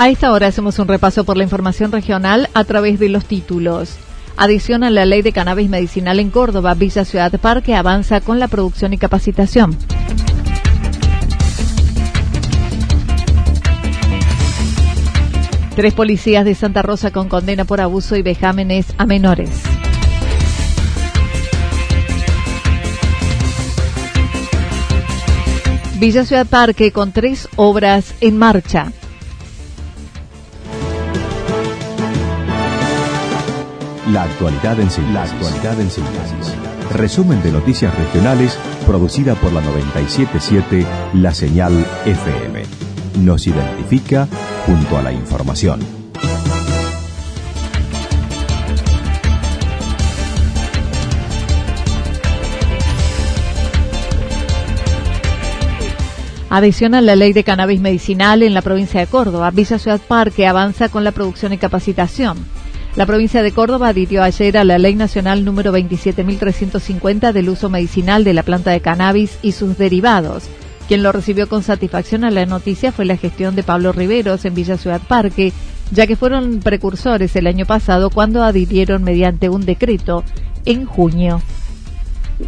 A esta hora hacemos un repaso por la información regional a través de los títulos. Adición a la ley de cannabis medicinal en Córdoba, Villa Ciudad Parque avanza con la producción y capacitación. Tres policías de Santa Rosa con condena por abuso y vejámenes a menores. Villa Ciudad Parque con tres obras en marcha. La actualidad en síntesis. La en síntesis. Resumen de noticias regionales producida por la 977 La Señal FM. Nos identifica junto a la información. Adición a la ley de cannabis medicinal en la provincia de Córdoba, Villa Ciudad Parque avanza con la producción y capacitación. La provincia de Córdoba adhirió ayer a la Ley Nacional número 27.350 del uso medicinal de la planta de cannabis y sus derivados. Quien lo recibió con satisfacción a la noticia fue la gestión de Pablo Riveros en Villa Ciudad Parque, ya que fueron precursores el año pasado cuando adhirieron mediante un decreto en junio.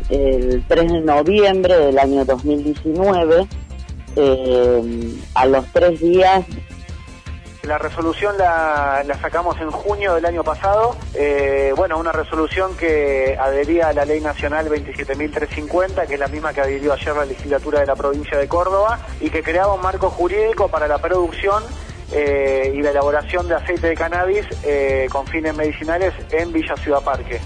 El 3 de noviembre del año 2019, eh, a los tres días la resolución la, sacamos en junio del año pasado. Eh, bueno, una resolución que adhería a la Ley Nacional 27.350, que es la misma que adhirió ayer la legislatura de la provincia de Córdoba, y que creaba un marco jurídico para la producción eh, y la elaboración de aceite de cannabis eh, con fines medicinales en Villa Ciudad Parque.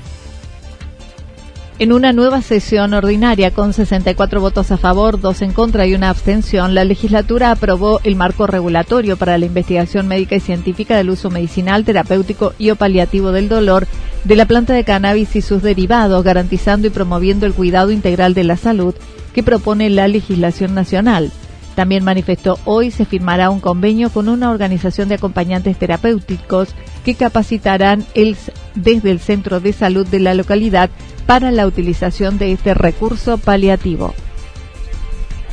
En una nueva sesión ordinaria con 64 votos a favor, dos en contra y una abstención, la legislatura aprobó el marco regulatorio para la investigación médica y científica del uso medicinal, terapéutico y o paliativo del dolor de la planta de cannabis y sus derivados, garantizando y promoviendo el cuidado integral de la salud que propone la legislación nacional. También manifestó hoy se firmará un convenio con una organización de acompañantes terapéuticos que capacitarán desde el centro de salud de la localidad para la utilización de este recurso paliativo.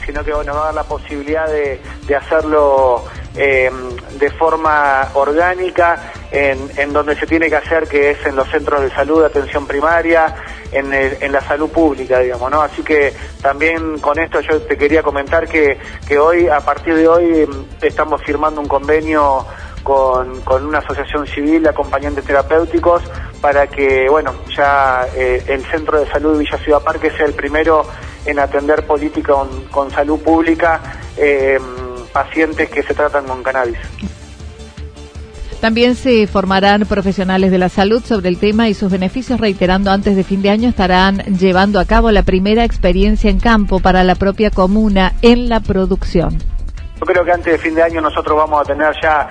Sino que nos va a dar la posibilidad de, hacerlo em, de forma orgánica en, donde se tiene que hacer, que es en los centros de salud, de atención primaria, en, la salud pública, digamos, ¿no? Así que también con esto yo te quería comentar que, que hoy, a partir de hoy, em, estamos firmando un convenio con, con una asociación civil de acompañantes terapéuticos para que, bueno, ya eh, el Centro de Salud de Villa Ciudad Parque sea el primero en atender política con, salud pública eh, pacientes que se tratan con cannabis. También se formarán profesionales de la salud sobre el tema y sus beneficios, reiterando antes de fin de año estarán llevando a cabo la primera experiencia en campo para la propia comuna en la producción. Yo creo que antes de fin de año nosotros vamos a tener ya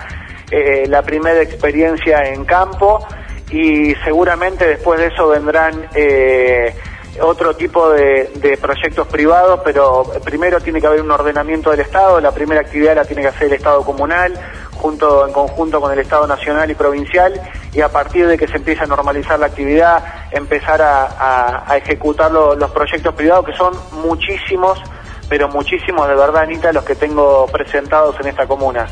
eh, la primera experiencia en campo y seguramente después de eso vendrán eh, otro tipo de, proyectos privados, pero primero tiene que haber un ordenamiento del Estado, la primera actividad la tiene que hacer el Estado comunal, junto en conjunto con el Estado nacional y provincial, y a partir de que se empiece a normalizar la actividad, empezar a, ejecutar los proyectos privados, que son muchísimos, pero muchísimos de verdad, Anita, los que tengo presentados en esta comuna.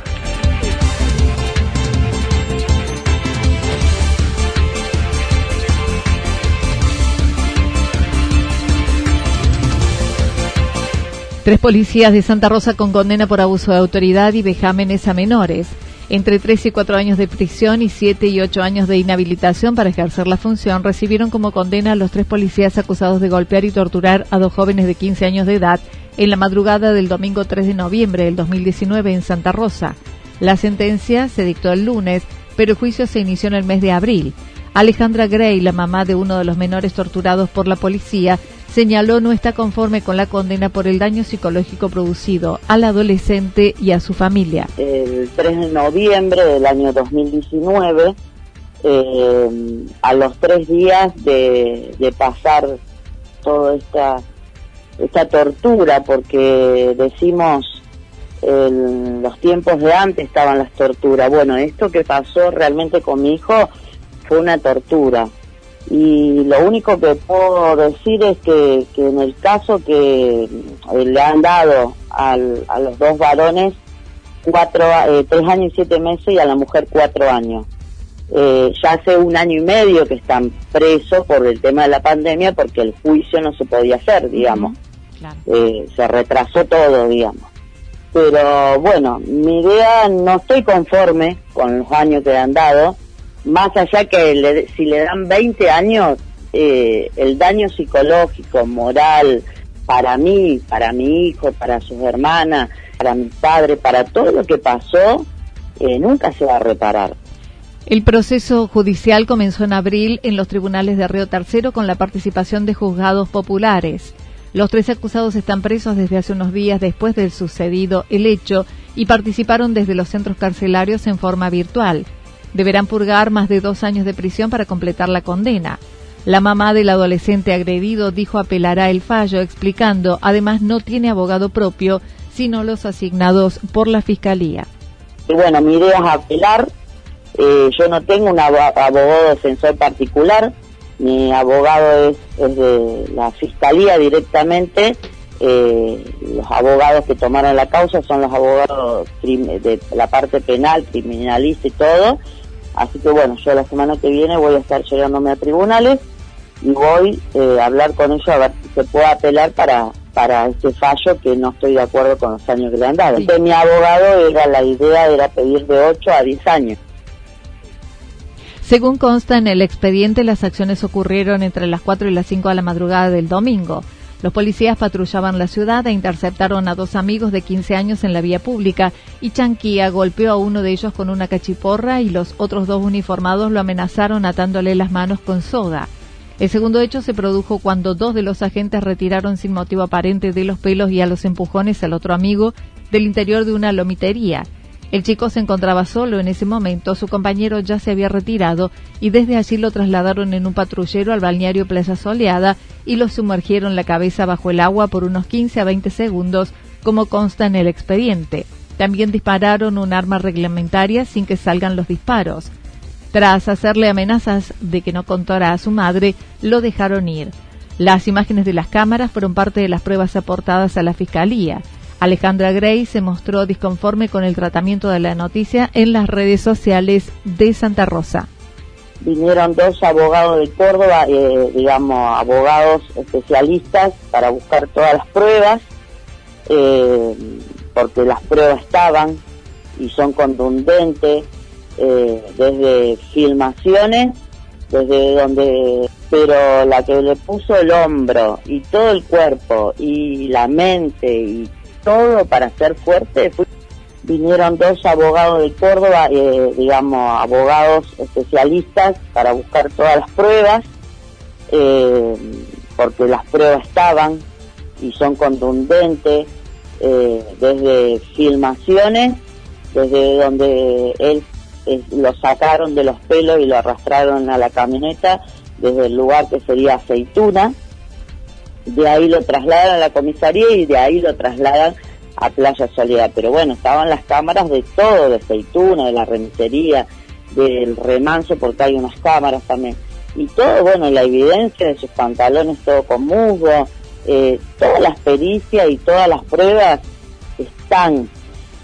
Tres policías de Santa Rosa con condena por abuso de autoridad y vejámenes a menores. Entre tres y cuatro años de prisión y siete y ocho años de inhabilitación para ejercer la función recibieron como condena a los tres policías acusados de golpear y torturar a dos jóvenes de 15 años de edad en la madrugada del domingo 3 de noviembre del 2019 en Santa Rosa. La sentencia se dictó el lunes, pero el juicio se inició en el mes de abril. Alejandra Gray, la mamá de uno de los menores torturados por la policía, señaló no está conforme con la condena por el daño psicológico producido al adolescente y a su familia. El 3 de noviembre del año 2019, eh, a los tres días de, pasar toda esta, esta tortura, porque decimos en los tiempos de antes estaban las torturas. Bueno, esto que pasó realmente con mi hijo fue una tortura y lo único que puedo decir es que, en el caso que eh, le han dado a los dos varones cuatro, eh, tres años y siete meses y a la mujer cuatro años. Eh, ya hace un año y medio que están presos por el tema de la pandemia porque el juicio no se podía hacer, digamos. Eh, se retrasó todo, digamos. Pero bueno, mi idea, no estoy conforme con los años que han dado, más allá que si le dan 20 años, eh, el daño psicológico, moral, para mí, para mi hijo, para sus hermanas, para mi padre, para todo lo que pasó, eh, nunca se va a reparar. El proceso judicial comenzó en abril en los tribunales de Río Tercero con la participación de juzgados populares. Los tres acusados están presos desde hace unos días después del sucedido el hecho y participaron desde los centros carcelarios en forma virtual. Deberán purgar más de dos años de prisión para completar la condena. La mamá del adolescente agredido dijo apelará el fallo, explicando, además no tiene abogado propio, sino los asignados por la Fiscalía. Y bueno, mi idea es apelar. Eh, yo no tengo un abogado defensor particular, mi abogado es, de la Fiscalía directamente. Eh, los abogados que tomaron la causa son los abogados de la parte penal, criminalista y todo. Así que bueno, yo la semana que viene voy a estar llegándome a tribunales y voy eh, a hablar con ellos a ver si se puede apelar para para este fallo que no estoy de acuerdo con los años que le han dado. De mi abogado era la idea era pedir de 8 a 10 años. Según consta en el expediente, las acciones ocurrieron entre las 4 y las 5 de la madrugada del domingo. Los policías patrullaban la ciudad e interceptaron a dos amigos de 15 años en la vía pública y Chanquía golpeó a uno de ellos con una cachiporra y los otros dos uniformados lo amenazaron atándole las manos con soda. El segundo hecho se produjo cuando dos de los agentes retiraron sin motivo aparente de los pelos y a los empujones al otro amigo del interior de una lomitería. El chico se encontraba solo en ese momento, su compañero ya se había retirado y desde allí lo trasladaron en un patrullero al balneario Playa Soleada y lo sumergieron la cabeza bajo el agua por unos 15 a 20 segundos, como consta en el expediente. También dispararon un arma reglamentaria sin que salgan los disparos. Tras hacerle amenazas de que no contara a su madre, lo dejaron ir. Las imágenes de las cámaras fueron parte de las pruebas aportadas a la Fiscalía. Alejandra Gray se mostró disconforme con el tratamiento de la noticia en las redes sociales de Santa Rosa. Vinieron dos abogados de Córdoba, eh, digamos, abogados especialistas para buscar todas las pruebas, eh, porque las pruebas estaban y son contundentes, eh, desde filmaciones, desde donde pero la que le puso el hombro y todo el cuerpo y la mente y todo para ser fuerte. Vinieron dos abogados de Córdoba, eh, digamos, abogados especialistas para buscar todas las pruebas, eh, porque las pruebas estaban y son contundentes, eh, desde filmaciones, desde donde él lo sacaron de los pelos y lo arrastraron a la camioneta, desde el lugar que sería Aceituna, de ahí lo trasladan a la comisaría y de ahí lo trasladan a Playa Soledad. Pero bueno, estaban las cámaras de todo, de aceituna, de la remisería, del remanso, porque hay unas cámaras también. Y todo, bueno, la evidencia de sus pantalones, todo con musgo, eh, todas las pericias y todas las pruebas están.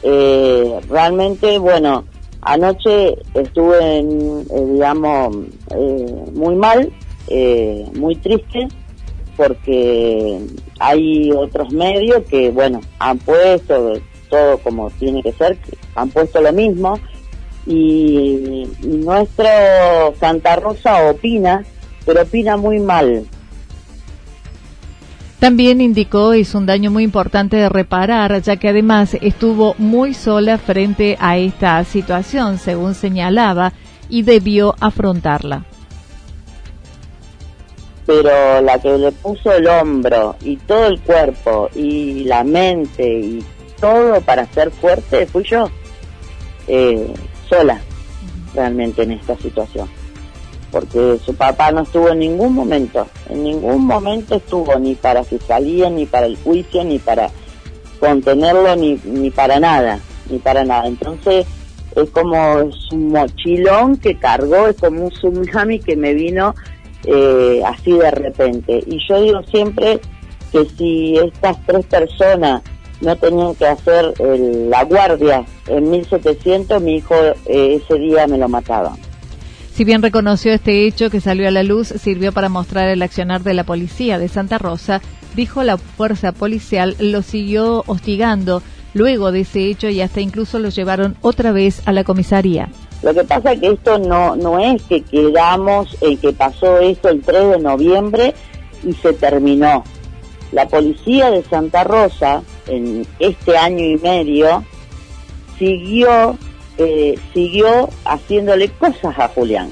Eh, realmente, bueno, anoche estuve, en, eh, digamos, muy mal, muy triste porque hay otros medios que, bueno, han puesto todo como tiene que ser, han puesto lo mismo, y, nuestro Santa Rosa opina, pero opina muy mal. También indicó es un daño muy importante de reparar, ya que además estuvo muy sola frente a esta situación, según señalaba, y debió afrontarla pero la que le puso el hombro y todo el cuerpo y la mente y todo para ser fuerte fui yo, eh, sola realmente en esta situación. Porque su papá no estuvo en ningún momento, en ningún momento estuvo ni para fiscalía, ni para el juicio, ni para contenerlo, ni, ni para nada, ni para nada. Entonces es como es un mochilón que cargó, es como un tsunami que me vino eh, así de repente. Y yo digo siempre que si estas tres personas no tenían que hacer la guardia en 1700, mi hijo eh, ese día me lo mataban. Si bien reconoció este hecho que salió a la luz, sirvió para mostrar el accionar de la policía de Santa Rosa, dijo la fuerza policial lo siguió hostigando luego de ese hecho y hasta incluso lo llevaron otra vez a la comisaría. Lo que pasa es que esto no, no es que quedamos, el que pasó esto el 3 de noviembre y se terminó. La policía de Santa Rosa, en este año y medio, siguió, eh, siguió haciéndole cosas a Julián.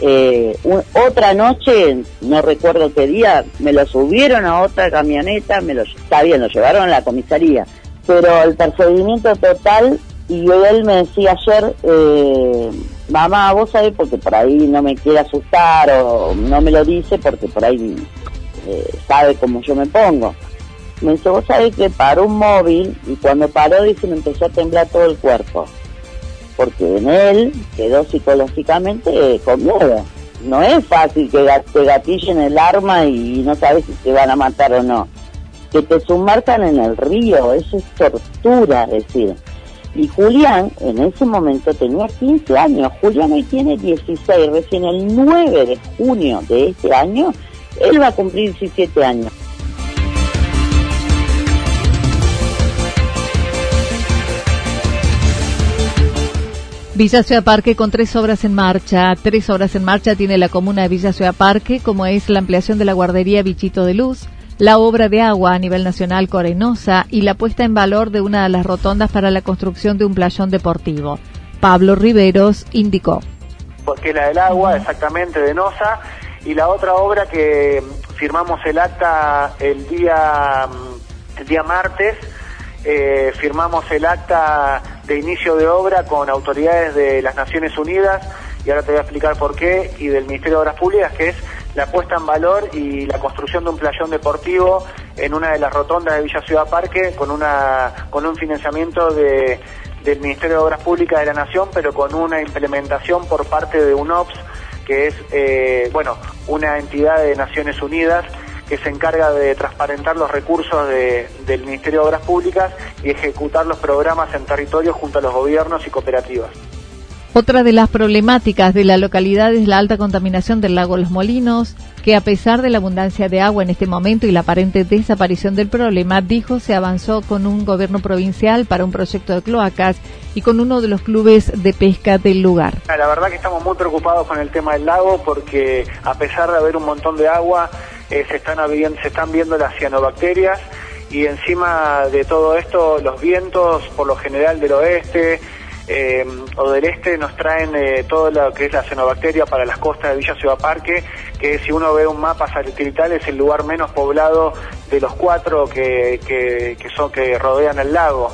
Eh, otra noche, no recuerdo qué día, me lo subieron a otra camioneta, me lo, está bien, lo llevaron a la comisaría, pero el perseguimiento total y él me decía ayer, eh, mamá, vos sabés, porque por ahí no me quiere asustar o no me lo dice porque por ahí eh, sabe cómo yo me pongo. Me dice, vos sabés que paró un móvil y cuando paró dice me empezó a temblar todo el cuerpo. Porque en él quedó psicológicamente eh, con miedo. No es fácil que te gatillen el arma y no sabes si te van a matar o no. Que te sumarcan en el río, eso es tortura, decir y Julián en ese momento tenía 15 años, Julián hoy tiene 16, recién el 9 de junio de este año, él va a cumplir 17 años. Villa Ciudad Parque con tres obras en marcha. Tres obras en marcha tiene la comuna de Villa Ciudad Parque, como es la ampliación de la guardería Bichito de Luz, la obra de agua a nivel nacional Corenosa y la puesta en valor de una de las rotondas para la construcción de un playón deportivo. Pablo Riveros indicó. Porque la del agua, exactamente, de Nosa, y la otra obra que firmamos el acta el día, el día martes, eh, firmamos el acta de inicio de obra con autoridades de las Naciones Unidas, y ahora te voy a explicar por qué, y del Ministerio de Obras Públicas, que es la puesta en valor y la construcción de un playón deportivo en una de las rotondas de Villa Ciudad Parque con una con un financiamiento de, del Ministerio de Obras Públicas de la Nación, pero con una implementación por parte de UNOPS, que es eh, bueno una entidad de Naciones Unidas que se encarga de transparentar los recursos del Ministerio de Obras Públicas y ejecutar los programas en territorio junto a los gobiernos y cooperativas. Otra de las problemáticas de la localidad es la alta contaminación del lago Los Molinos, que a pesar de la abundancia de agua en este momento y la aparente desaparición del problema, dijo se avanzó con un gobierno provincial para un proyecto de cloacas y con uno de los clubes de pesca del lugar. La verdad que estamos muy preocupados con el tema del lago porque a pesar de haber un montón de agua, eh, se, están se están viendo las cianobacterias y encima de todo esto los vientos por lo general del oeste, eh, o del este nos traen eh, todo lo que es la xenobacteria para las costas de Villa Ciudad Parque, que si uno ve un mapa satelital es el lugar menos poblado de los cuatro que, que, son que rodean el lago.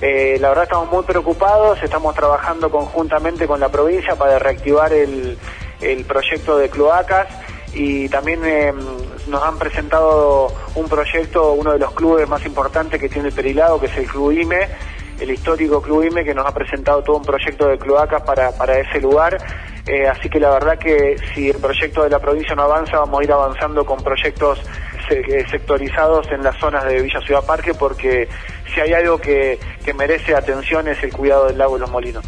Eh, la verdad estamos muy preocupados, estamos trabajando conjuntamente con la provincia para reactivar el, el proyecto de cloacas y también nos han presentado un proyecto, uno de los clubes más importantes que tiene el Perilado, que es el Club IME, el histórico Club IME que nos ha presentado todo un proyecto de cloacas para, para ese lugar. Eh, así que la verdad que si el proyecto de la provincia no avanza, vamos a ir avanzando con proyectos eh, sectorizados en las zonas de Villa Ciudad Parque, porque si hay algo que, que merece atención es el cuidado del lago de los molinos.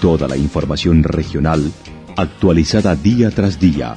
Toda la información regional actualizada día tras día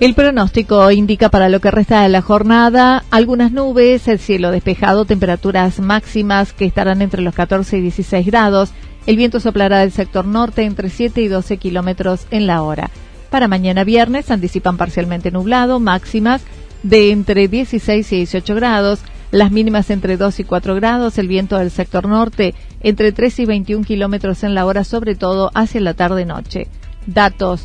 El pronóstico indica para lo que resta de la jornada algunas nubes, el cielo despejado, temperaturas máximas que estarán entre los 14 y 16 grados. El viento soplará del sector norte entre 7 y 12 kilómetros en la hora. Para mañana viernes anticipan parcialmente nublado, máximas de entre 16 y 18 grados, las mínimas entre 2 y 4 grados, el viento del sector norte entre 3 y 21 kilómetros en la hora, sobre todo hacia la tarde-noche. Datos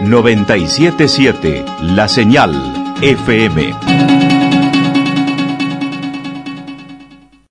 977 La Señal FM.